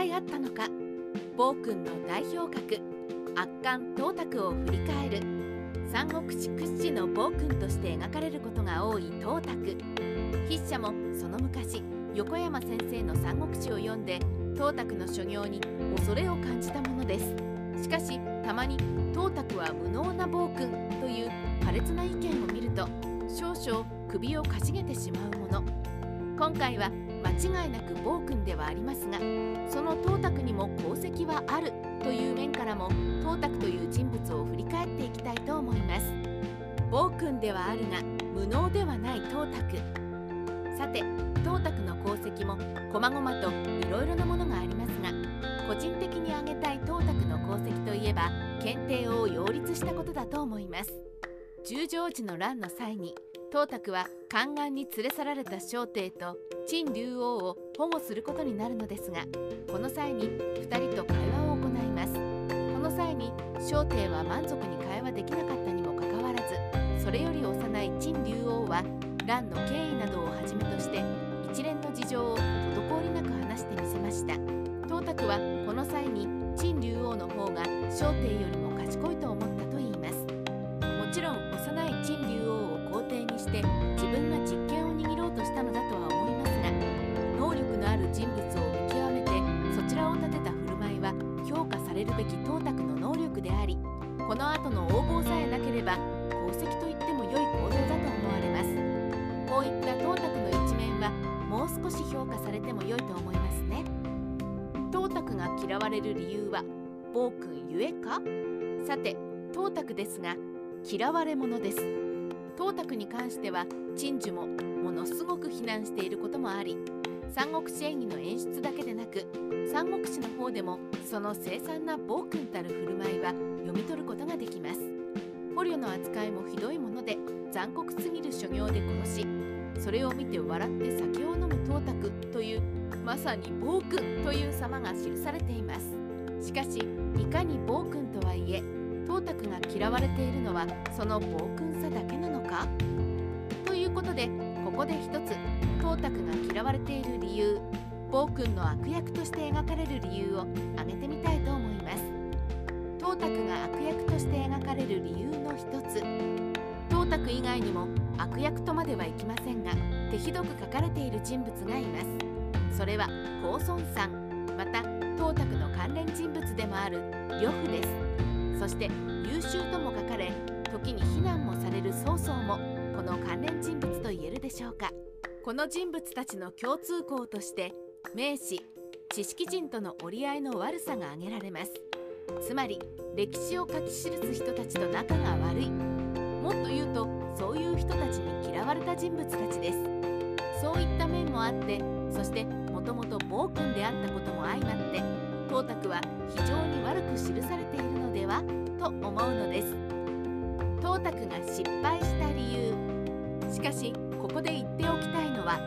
体あったのか。暴君の代表格。圧巻董卓を振り返る。三国志屈指の暴君として描かれることが多い董卓。筆者もその昔横山先生の三国志を読んで董卓の所業に恐れを感じたものです。しかしたまに董卓は無能な暴君という苛烈な意見を見ると少々首をかしげてしまうもの。今回は間違いなく暴君ではありますがその董卓にも功績はあるという面からも董卓という人物を振り返っていきたいと思います。暴君ではあるが無能ではない董卓。さて董卓の功績も細々といろいろなものがありますが個人的に挙げたい董卓の功績といえば検定を擁立したことだと思います。十条寺の乱の際に董卓は宦官に連れ去られた小帝と陳竜王を保護することになるのですがこの際に2人と会話を行います。この際に小帝は満足に会話できなかったにもかかわらずそれより幼い陳竜王は乱の経緯などをはじめとして一連の事情を滞りなく話してみせました。董卓はこの際に陳竜王の方が小帝よりも賢いと思ったといいます。もちろん幼い陳竜王を皇帝にして自分が実権を握ろうとしたのだとは思いますが能力のある人物を見極めてそちらを立てた振る舞いは評価されるべき董卓の能力でありこの後の横暴さえなければ功績と言っても良い行動だと思われます。こういった董卓の一面はもう少し評価されても良いと思いますね。董卓が嫌われる理由は暴君ゆえか？さて董卓ですが嫌われ者です。董卓に関しては陳寿もものすごく非難していることもあり三国志演義の演出だけでなく三国志の方でもその凄惨な暴君たる振る舞いは読み取ることができます。捕虜の扱いもひどいもので残酷すぎる所業で殺しそれを見て笑って酒を飲む董卓というまさに暴君という様が記されています。しかしいかに暴君とはいえ董卓が嫌われているのはその暴君さだけなのか？ということでここで一つ董卓が嫌われている理由暴君の悪役として描かれる理由を挙げてみたいと思います。董卓が悪役として描かれる理由の一つ。董卓以外にも悪役とまではいきませんが手ひどく書かれている人物がいます。それは公孫さんまた董卓の関連人物でもある呂布です。そして優秀とも書かれ時に非難もされる曹操もこの関連人物と言えるでしょうか。この人物たちの共通項として名士知識人との折り合いの悪さが挙げられます。つまり歴史を書き記す人たちと仲が悪い。もっと言うとそういう人たちに嫌われた人物たちです。そういった面もあってそしてもともと暴君であったことも相まって董卓は非常に悪く記されと思うのです。董卓が失敗した理由。しかしここで言っておきたいのは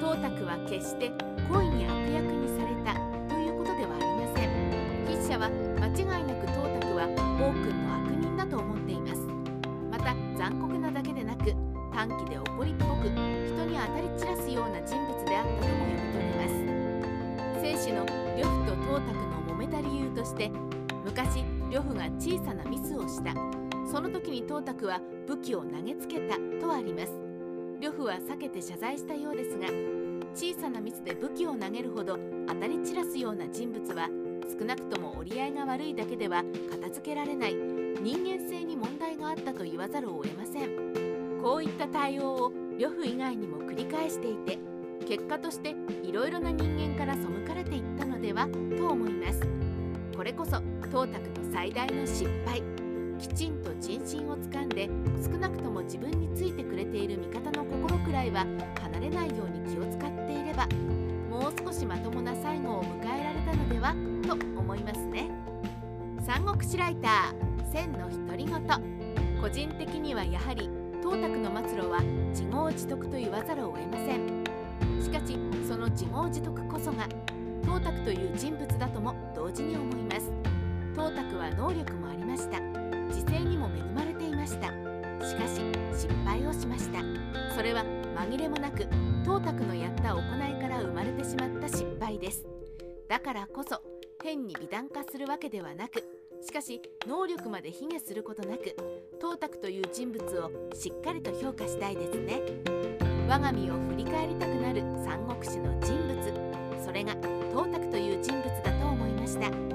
董卓は決して故意に悪役にされたということではありません。筆者は間違いなく董卓は暴君の悪人だと思っています。また残酷なだけでなく短気で怒りっぽく人に当たり散らすような人物であったとも読み取れます。正史の呂布と董卓の揉めた理由として昔呂布が小さなミスをした。その時に董卓は武器を投げつけたとあります。呂布は避けて謝罪したようですが小さなミスで武器を投げるほど当たり散らすような人物は少なくとも折り合いが悪いだけでは片付けられない。人間性に問題があったと言わざるを得ません。こういった対応を呂布以外にも繰り返していて結果としていろいろな人間から背かれていったのではと思います。これこそ董卓の最大の失敗。きちんと人心をつかんで少なくとも自分についてくれている味方の心くらいは離れないように気を使っていればもう少しまともな最後を迎えられたのではと思いますね。三国志ライター千の独り言。個人的にはやはり董卓の末路は自業自得と言わざるを得ません。しかしその自業自得こそが董卓という人物だとも同時に思います。董卓は能力もありました。時勢にも恵まれていました。しかし失敗をしました。それは紛れもなく董卓のやった行いから生まれてしまった失敗です。だからこそ変に美談化するわけではなくしかし能力まで卑下することなく董卓という人物をしっかりと評価したいですね。我が身を振り返りたくなる三国志の人物。それが董卓という人物だと思いました。